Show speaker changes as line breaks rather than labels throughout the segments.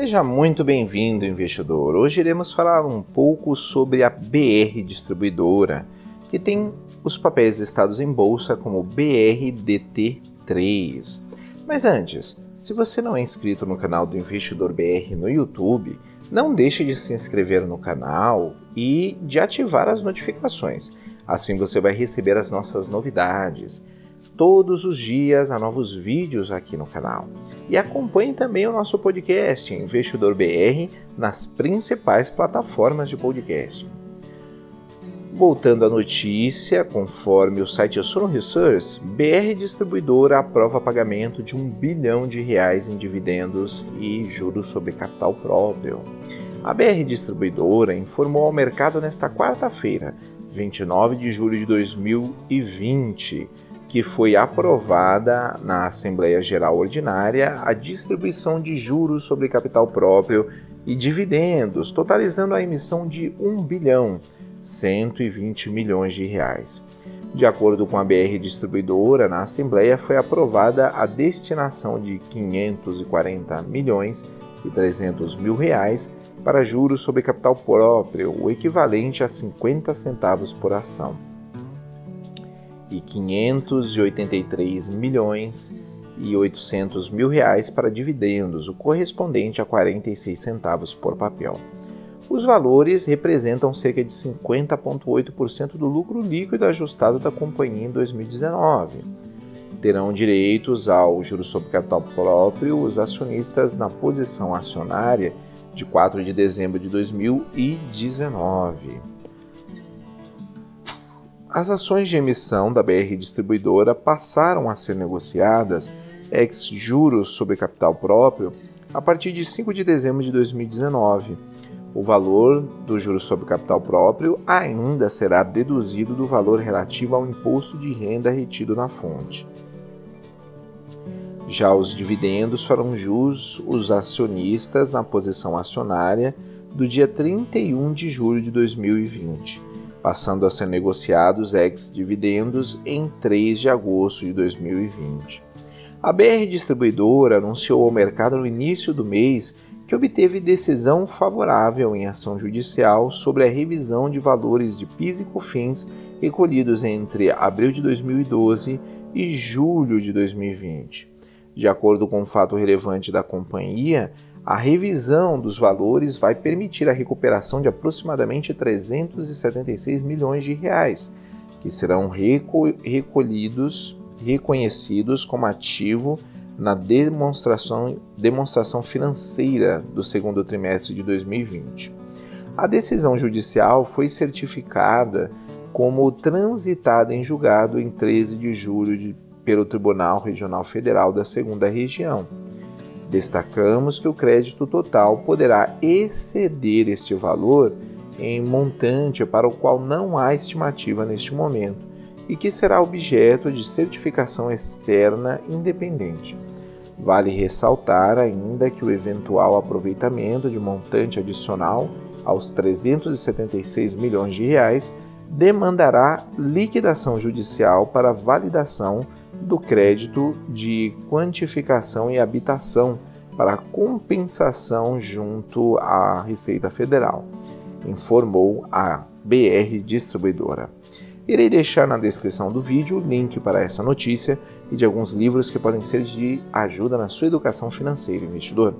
Seja muito bem-vindo, investidor. Hoje iremos falar um pouco sobre a BR Distribuidora, que tem os papéis listados em bolsa como BRDT3. Mas antes, se você não é inscrito no canal do Investidor BR no YouTube, não deixe de se inscrever no canal e de ativar as notificações. Assim você vai receber as nossas novidades. Todos os dias há novos vídeos aqui no canal. E acompanhe também o nosso podcast Investidor BR nas principais plataformas de podcast. Voltando à notícia, conforme o site Sono Research, BR Distribuidora aprova pagamento de um bilhão de reais em dividendos e juros sobre capital próprio. A BR Distribuidora informou ao mercado nesta quarta-feira, 29 de julho de 2020, que foi aprovada na Assembleia Geral Ordinária a distribuição de juros sobre capital próprio e dividendos, totalizando a emissão de 1 bilhão 120 milhões de reais. De acordo com a BR Distribuidora, na Assembleia foi aprovada a destinação de 540 milhões e 300 mil reais para juros sobre capital próprio, o equivalente a 50 centavos por ação, e 583 milhões e 800 mil reais para dividendos, o correspondente a 46 centavos por papel. Os valores representam cerca de 50,8% do lucro líquido ajustado da companhia em 2019. Terão direitos ao juros sobre capital próprio os acionistas na posição acionária de 4 de dezembro de 2019. As ações de emissão da BR Distribuidora passaram a ser negociadas ex juros sobre capital próprio a partir de 5 de dezembro de 2019 o valor do juro sobre capital próprio ainda será deduzido do valor relativo ao imposto de renda retido na fonte. Já os dividendos farão jus os acionistas na posição acionária do dia 31 de julho de 2020, passando a ser negociados ex-dividendos em 3 de agosto de 2020. A BR Distribuidora anunciou ao mercado no início do mês que obteve decisão favorável em ação judicial sobre a revisão de valores de PIS e COFINS recolhidos entre abril de 2012 e julho de 2020. De acordo com um fato relevante da companhia, a revisão dos valores vai permitir a recuperação de aproximadamente 376 milhões de reais, que serão recolhidos, reconhecidos como ativo na demonstração, demonstração financeira do segundo trimestre de 2020. A decisão judicial foi certificada como transitada em julgado em 13 de julho de, pelo Tribunal Regional Federal da Segunda Região. Destacamos que o crédito total poderá exceder este valor em montante para o qual não há estimativa neste momento e que será objeto de certificação externa independente. Vale ressaltar ainda que o eventual aproveitamento de montante adicional aos 376 milhões de reais demandará liquidação judicial para validação do crédito de quantificação e habitação para compensação junto à Receita Federal, informou a BR Distribuidora. Irei deixar na descrição do vídeo o link para essa notícia e de alguns livros que podem ser de ajuda na sua educação financeira, investidor.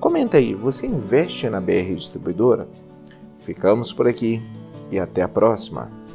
Comenta aí, você investe na BR Distribuidora? Ficamos por aqui e até a próxima!